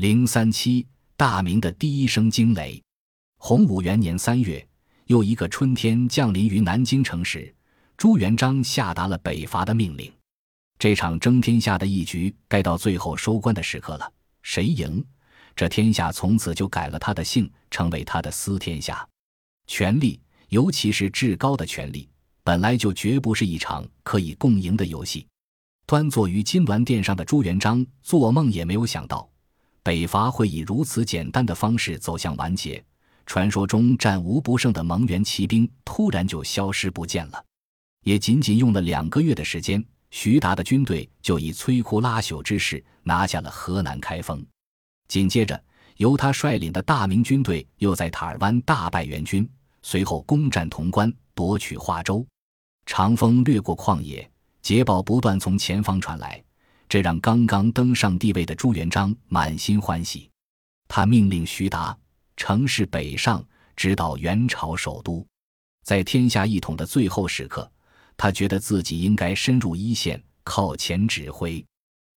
零三七，大明的第一声惊雷。洪武元年三月，又一个春天降临于南京城时，朱元璋下达了北伐的命令。这场争天下的一局该到最后收官的时刻了。谁赢，这天下从此就改了他的姓，成为他的私天下。权力，尤其是至高的权力，本来就绝不是一场可以共赢的游戏。端坐于金銮殿上的朱元璋，做梦也没有想到，北伐会以如此简单的方式走向完结。传说中战无不胜的蒙元骑兵突然就消失不见了。也仅仅用了两个月的时间，徐达的军队就以摧枯拉朽之势拿下了河南开封。紧接着，由他率领的大明军队又在塔尔湾大败元军，随后攻占潼关，夺取华州。长风掠过旷野。捷报不断从前方传来，这让刚刚登上帝位的朱元璋满心欢喜。他命令徐达乘势北上，直捣元朝首都。在天下一统的最后时刻，他觉得自己应该深入一线，靠前指挥。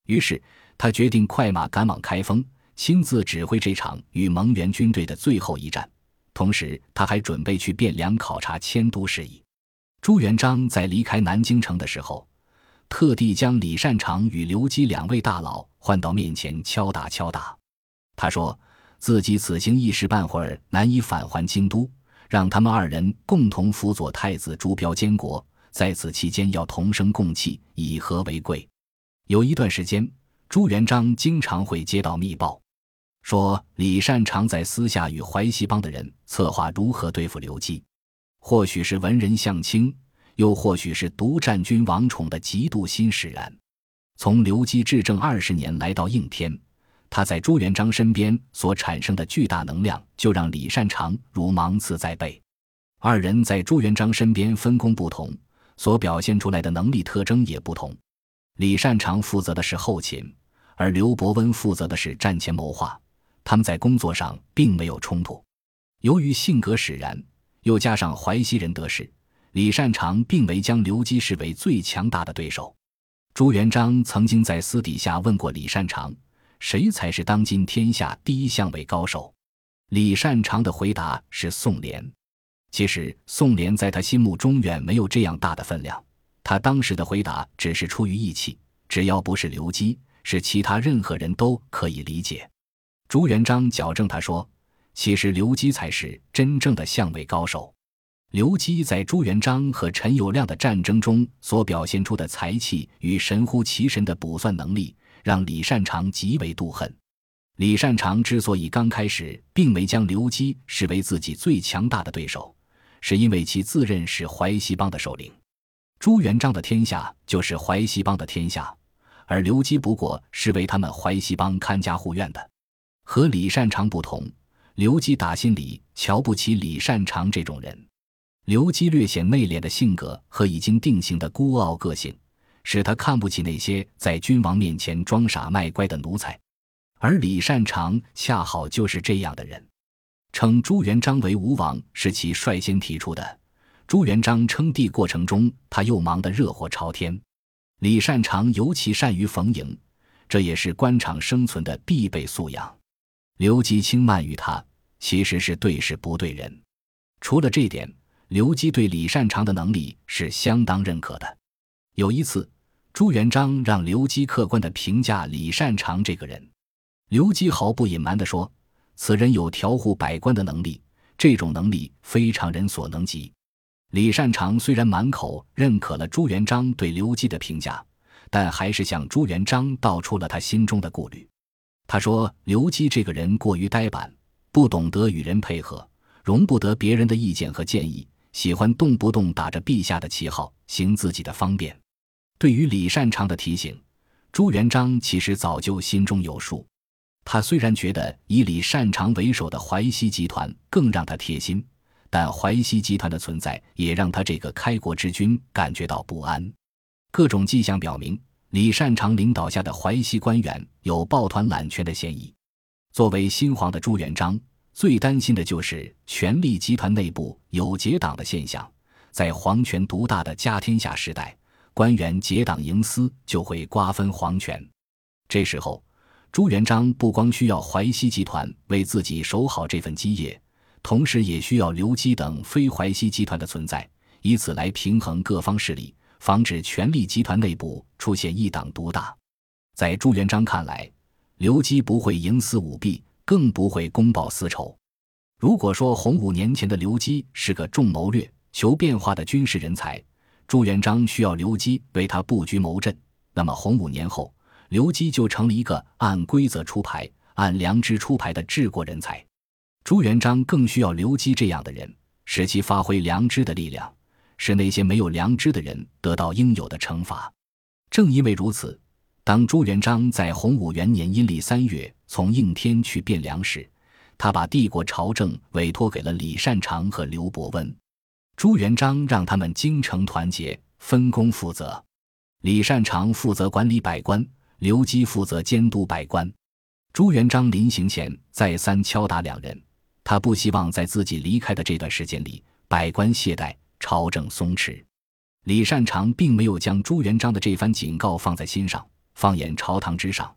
于是，他决定快马赶往开封，亲自指挥这场与蒙元军队的最后一战。同时，他还准备去汴梁考察迁都事宜。朱元璋在离开南京城的时候。特地将李善长与刘基两位大佬唤到面前敲打敲打。他说自己此行一时半会儿难以返还京都，让他们二人共同辅佐太子朱标监国，在此期间要同声共气，以和为贵。有一段时间，朱元璋经常会接到密报，说李善长在私下与淮西帮的人策划如何对付刘基，或许是文人相轻。又或许是独占君王宠的嫉妒心使然。从刘基执政二十年来到应天，他在朱元璋身边所产生的巨大能量，就让李善长如芒刺在背。二人在朱元璋身边分工不同，所表现出来的能力特征也不同。李善长负责的是后勤，而刘伯温负责的是战前谋划。他们在工作上并没有冲突。由于性格使然，又加上淮西人得势。李善长并未将刘基视为最强大的对手。朱元璋曾经在私底下问过李善长：“谁才是当今天下第一相位高手？”李善长的回答是宋濂。其实宋濂在他心目中远没有这样大的分量。他当时的回答只是出于义气，只要不是刘基，是其他任何人都可以理解。朱元璋矫正他说：“其实刘基才是真正的相位高手。”刘基在朱元璋和陈友谅的战争中所表现出的才气与神乎其神的卜算能力，让李善长极为妒恨。李善长之所以刚开始并没将刘基视为自己最强大的对手，是因为其自认是淮西帮的首领。朱元璋的天下就是淮西帮的天下，而刘基不过是为他们淮西帮看家护院的。和李善长不同，刘基打心里瞧不起李善长这种人。刘基略显内敛的性格和已经定型的孤傲个性，使他看不起那些在君王面前装傻卖乖的奴才，而李善长恰好就是这样的人。称朱元璋为吴王是其率先提出的。朱元璋称帝过程中，他又忙得热火朝天。李善长尤其善于逢迎，这也是官场生存的必备素养。刘基轻慢于他，其实是对事不对人。除了这点。刘基对李善长的能力是相当认可的。有一次，朱元璋让刘基客观地评价李善长这个人。刘基毫不隐瞒地说：“此人有调护百官的能力，这种能力非常人所能及。”李善长虽然满口认可了朱元璋对刘基的评价，但还是向朱元璋道出了他心中的顾虑。他说：“刘基这个人过于呆板，不懂得与人配合，容不得别人的意见和建议。”喜欢动不动打着陛下的旗号行自己的方便。对于李善长的提醒，朱元璋其实早就心中有数。他虽然觉得以李善长为首的淮西集团更让他贴心，但淮西集团的存在也让他这个开国之君感觉到不安。各种迹象表明，李善长领导下的淮西官员有抱团揽权的嫌疑。作为新皇的朱元璋。最担心的就是权力集团内部有结党的现象。在皇权独大的家天下时代，官员结党营私就会瓜分皇权。这时候，朱元璋不光需要淮西集团为自己守好这份基业，同时也需要刘基等非淮西集团的存在，以此来平衡各方势力，防止权力集团内部出现一党独大。在朱元璋看来，刘基不会营私舞弊，更不会公报私仇。如果说洪武年前的刘基是个重谋略、求变化的军事人才，朱元璋需要刘基为他布局谋阵，那么洪武年后。刘基就成了一个按规则出牌、按良知出牌的治国人才，朱元璋更需要刘基这样的人，使其发挥良知的力量，使那些没有良知的人得到应有的惩罚。正因为如此，当朱元璋在洪武元年阴历三月从应天去汴梁时，他把帝国朝政委托给了李善长和刘伯温。朱元璋让他们精诚团结，分工负责。李善长负责管理百官。刘基负责监督百官，朱元璋临行前再三敲打两人，他不希望在自己离开的这段时间里，百官懈怠，朝政松弛。李善长并没有将朱元璋的这番警告放在心上。放眼朝堂之上，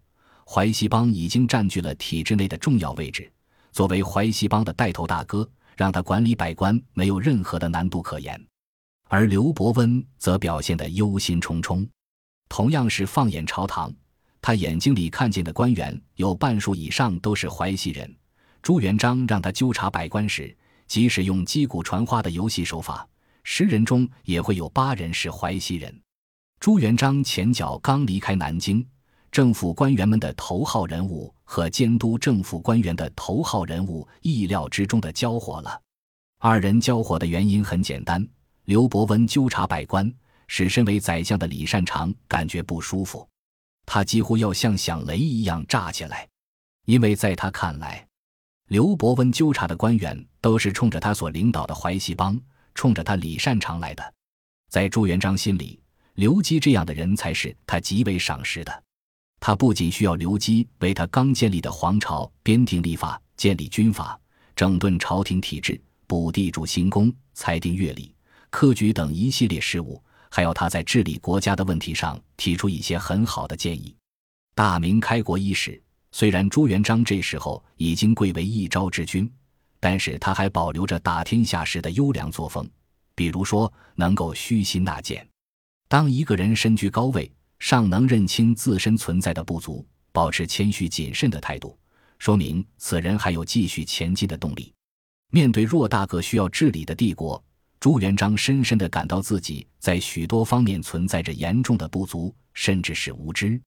淮西帮已经占据了体制内的重要位置，作为淮西帮的带头大哥，让他管理百官没有任何的难度可言。而刘伯温则表现得忧心忡忡。同样是放眼朝堂。他眼睛里看见的官员有半数以上都是淮西人。朱元璋让他纠察百官时，即使用击鼓传花的游戏手法，十人中也会有八人是淮西人。朱元璋前脚刚离开南京，政府官员们的头号人物和监督政府官员的头号人物意料之中的交火了。二人交火的原因很简单：刘伯温纠察百官，使身为宰相的李善长感觉不舒服。他几乎要像响雷一样炸起来，因为在他看来，刘伯温纠察的官员都是冲着他所领导的淮西帮，冲着他李善长来的。在朱元璋心里，刘基这样的人才是他极为赏识的。他不仅需要刘基为他刚建立的皇朝编定立法、建立军法、整顿朝廷体制、补地主行宫、裁定乐礼、科举等一系列事务。还要他在治理国家的问题上提出一些很好的建议。大明开国伊始，虽然朱元璋这时候已经贵为一朝之君，但是他还保留着打天下时的优良作风，比如说能够虚心纳谏。当一个人身居高位，尚能认清自身存在的不足，保持谦虚谨慎的态度，说明此人还有继续前进的动力。面对偌大个需要治理的帝国。朱元璋深深地感到自己在许多方面存在着严重的不足，甚至是无知。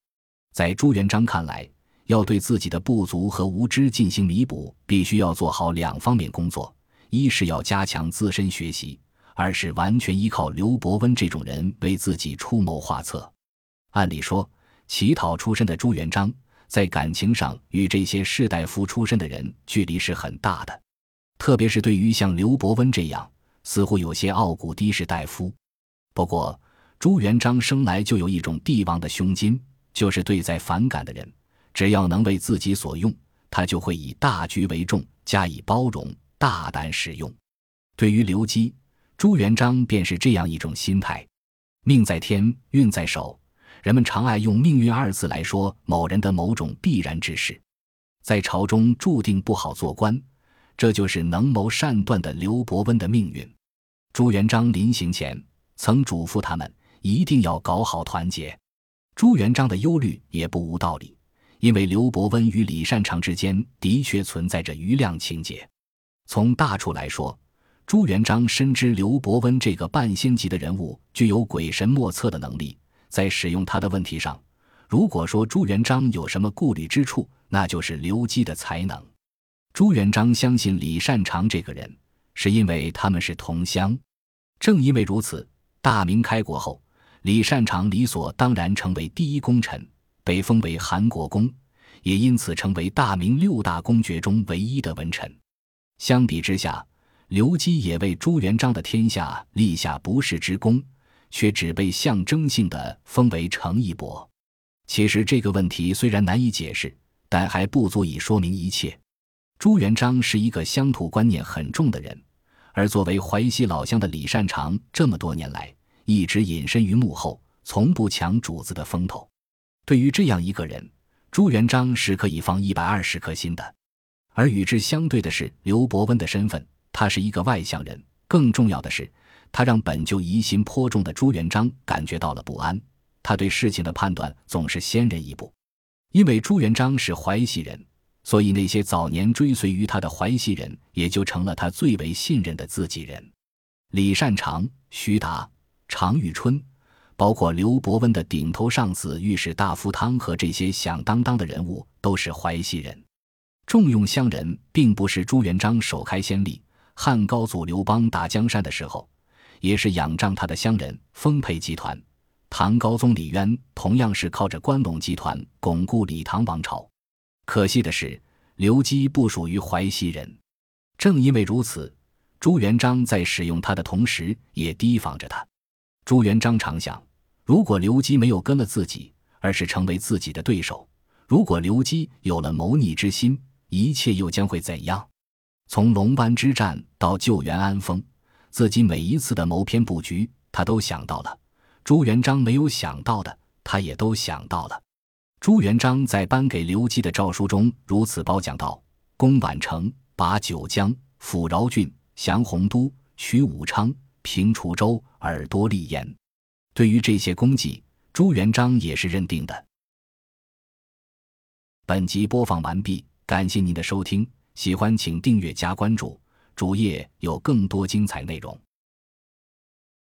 在朱元璋看来，要对自己的不足和无知进行弥补，必须要做好两方面工作：一是要加强自身学习，二是完全依靠刘伯温这种人为自己出谋划策。按理说，乞讨出身的朱元璋在感情上与这些士大夫出身的人距离是很大的，特别是对于像刘伯温这样。似乎有些傲骨的士大夫，不过朱元璋生来就有一种帝王的胸襟，就是对在反感的人，只要能为自己所用，他就会以大局为重，加以包容，大胆使用。对于刘基，朱元璋便是这样一种心态。命在天，运在手，人们常爱用“命运”二字来说某人的某种必然之事，在朝中注定不好做官，这就是能谋善断的刘伯温的命运。朱元璋临行前曾嘱咐他们一定要搞好团结。朱元璋的忧虑也不无道理，因为刘伯温与李善长之间的确存在着余量情节。从大处来说，朱元璋深知刘伯温这个半仙级的人物具有鬼神莫测的能力，在使用他的问题上，如果说朱元璋有什么顾虑之处，那就是刘基的才能。朱元璋相信李善长这个人。是因为他们是同乡，正因为如此，大明开国后，李善长理所当然成为第一功臣，被封为韩国公，也因此成为大明六大公爵中唯一的文臣。相比之下，刘基也为朱元璋的天下立下不世之功，却只被象征性的封为成义伯。其实这个问题虽然难以解释，但还不足以说明一切。朱元璋是一个乡土观念很重的人。而作为淮西老乡的李善长，这么多年来一直隐身于幕后，从不抢主子的风头。对于这样一个人，朱元璋是可以放一百二十颗心的。而与之相对的是刘伯温的身份，他是一个外乡人。更重要的是，他让本就疑心颇重的朱元璋感觉到了不安。他对事情的判断总是先人一步，因为朱元璋是淮西人，所以那些早年追随于他的淮西人也就成了他最为信任的自己人。李善长、徐达、常遇春，包括刘伯温的顶头上司御史大夫汤和这些响当当的人物，都是淮西人。重用乡人，并不是朱元璋首开先例。汉高祖刘邦打江山的时候，也是仰仗他的乡人丰沛集团。唐高宗李渊同样是靠着关陇集团巩固李唐王朝。可惜的是，刘基不属于淮西人。正因为如此，朱元璋在使用他的同时，也提防着他。朱元璋常想：如果刘基没有跟了自己，而是成为自己的对手；如果刘基有了谋逆之心，一切又将会怎样？从龙湾之战到救援安丰，自己每一次的谋篇布局，他都想到了。朱元璋没有想到的，他也都想到了。朱元璋在颁给刘基的诏书中如此褒奖道：“攻宛城，拔九江，抚饶郡，降洪都，取武昌，平滁州，尔多利盐。”对于这些功绩，朱元璋也是认定的。本集播放完毕，感谢您的收听，喜欢请订阅加关注，主页有更多精彩内容。